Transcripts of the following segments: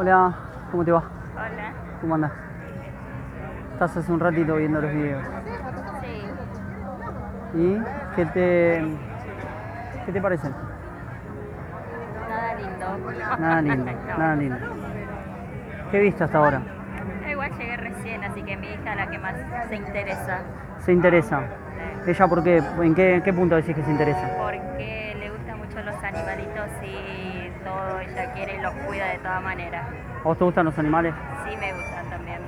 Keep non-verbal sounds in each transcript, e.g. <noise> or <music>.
Hola, ¿cómo te va? Hola. ¿Cómo andas? Estás hace un ratito viendo los videos. Sí. ¿Y qué te, qué te parecen? Nada lindo. Nada lindo, <laughs> No. nada lindo. ¿Qué viste hasta ahora? Igual llegué recién, así que mi hija es la que más se interesa. ¿Se interesa? ¿Ella por qué? ¿En qué, en qué punto decís que se interesa? Y todo ella quiere y los cuida de todas maneras. ¿A vos te gustan los animales? Sí me gustan también.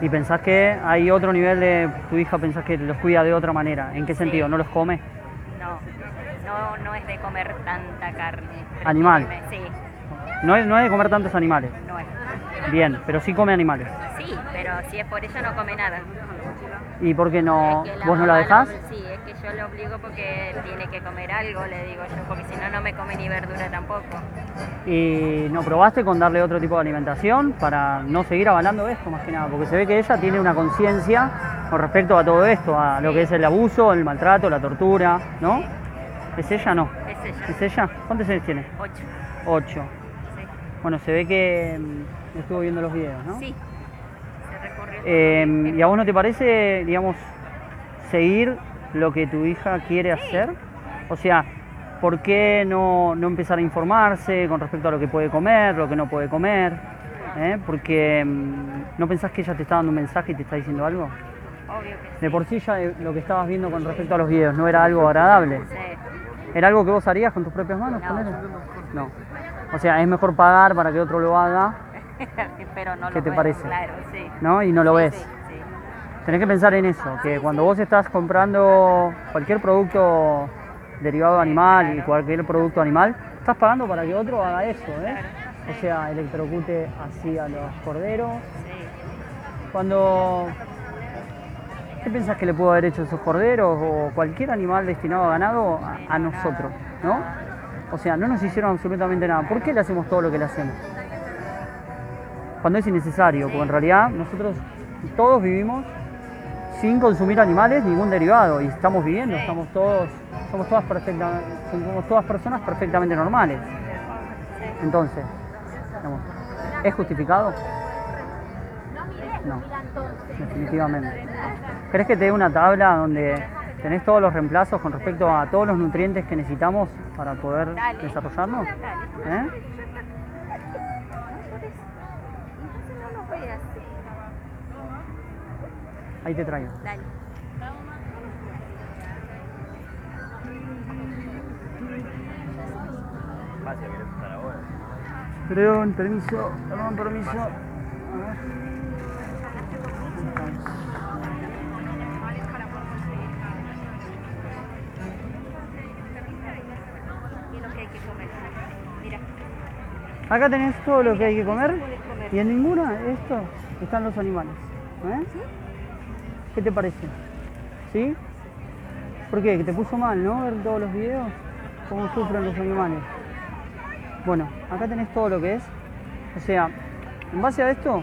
¿Y pensás que hay otro nivel de tu hija, pensás que los cuida de otra manera? ¿En qué Sí. sentido? ¿No los come? No, no, no es de comer tanta carne. Animal. Sí, No es, no es de comer tantos animales. no es. Bien, pero sí come animales. Sí, pero si es por ella no come nada. ¿Y por qué no? ¿Vos no la dejás? Sí, yo le obligo porque tiene que comer algo, le digo yo, porque si no, no me come ni verdura tampoco. ¿Y no probaste con darle otro tipo de alimentación para no seguir avalando esto más que nada? Porque se ve que ella tiene una conciencia con respecto a todo esto, a lo que es el abuso, el maltrato, la tortura, ¿no? ¿Es ella no? Es ella. ¿Es ella? ¿Cuántos años tiene? Ocho. Ocho. Sí. Bueno, se ve que mm, estuvo viendo los videos, ¿no? Sí. Se recorrió. Eh, ¿Y a vos no te parece, digamos, seguir lo que tu hija quiere hacer? O sea, ¿por qué no, no empezar a informarse con respecto a lo que puede comer, lo que no puede comer? ¿Eh? Porque mm, ¿no pensás que ella te está dando un mensaje y te está diciendo algo? Obvio que sí. De por sí ya eh, lo que estabas viendo con respecto a los videos no era algo agradable. Sí. ¿Era algo que vos harías con tus propias manos? No. No. O sea, es mejor pagar para que otro lo haga, <laughs> Pero no ¿Qué lo te veo, parece? Claro, sí. ¿no? Y no lo Sí, ves. Sí. Tenés que pensar en eso, que cuando vos estás comprando cualquier producto derivado animal y cualquier producto animal, estás pagando para que otro haga eso, ¿eh? O sea, electrocute así a los corderos. Cuando... ¿Qué pensás que le pudo haber hecho a esos corderos o cualquier animal destinado a ganado a nosotros, no? O sea, no nos hicieron absolutamente nada. ¿Por qué le hacemos todo lo que le hacemos? Cuando es innecesario, porque en realidad nosotros todos vivimos sin consumir animales, ningún derivado, y estamos viviendo, estamos todos, somos todas perfecta- somos todas personas perfectamente normales. Entonces, digamos, ¿es justificado? No, definitivamente. ¿Crees que te dé una tabla donde tenés todos los reemplazos con respecto a todos los nutrientes que necesitamos para poder desarrollarnos? ¿Eh? Ahí te traigo. Dale. Perdón, permiso, perdón, permiso. A ver. ¿Qué es lo que hay que comer? Mira. Acá tenés todo lo que hay que comer y en ninguna de esto están los animales. ¿eh? ¿Qué te parece? ¿Sí? ¿Por qué? ¿Que te puso mal, no? Ver todos los videos, cómo sufren los animales. Bueno, acá tenés todo lo que es. O sea, en base a esto,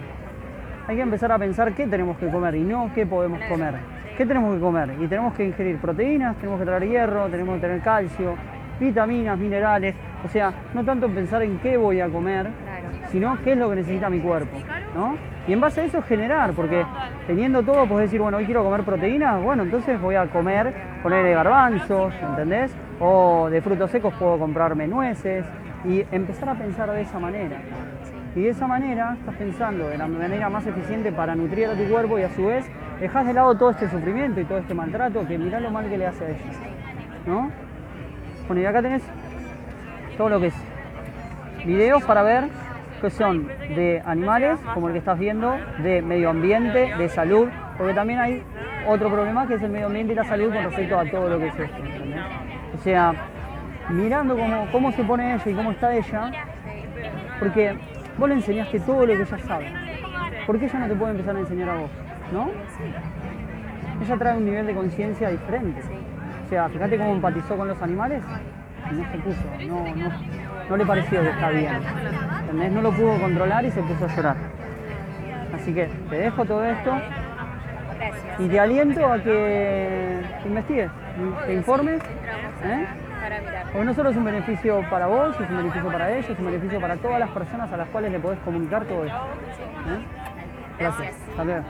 hay que empezar a pensar qué tenemos que comer y no qué podemos comer. ¿Qué tenemos que comer? Y tenemos que ingerir proteínas, tenemos que traer hierro, tenemos que tener calcio, vitaminas, minerales. O sea, no tanto pensar en qué voy a comer, sino qué es lo que necesita mi cuerpo, ¿no? Y en base a eso generar, porque teniendo todo puedes decir, bueno, hoy quiero comer proteínas, bueno, entonces voy a comer, ponerle garbanzos, ¿entendés? O de frutos secos puedo comprarme nueces y empezar a pensar de esa manera. Y de esa manera estás pensando de la manera más eficiente para nutrir a tu cuerpo y a su vez dejas de lado todo este sufrimiento y todo este maltrato que mirá lo mal que le hace a ella, ¿no? Bueno, y acá tenés todo lo que es videos para ver que son de animales, como el que estás viendo, de medio ambiente, de salud, porque también hay otro problema que es el medio ambiente y la salud con respecto a todo lo que es esto. O sea, mirando cómo, cómo se pone ella y cómo está ella, porque vos le enseñaste todo lo que ella sabe. ¿Por qué ella no te puede empezar a enseñar a vos? ¿No? Ella trae un nivel de conciencia diferente. O sea, fíjate cómo empatizó con los animales no se puso, no, no, no le pareció que está bien. No lo pudo controlar y se puso a llorar. Así que te dejo todo esto y te aliento a que te investigues, te informes. ¿eh? Porque no solo es un beneficio para vos, es un beneficio para ellos, es un beneficio para todas las personas a las cuales le podés comunicar todo esto. ¿Eh? Gracias. Hasta.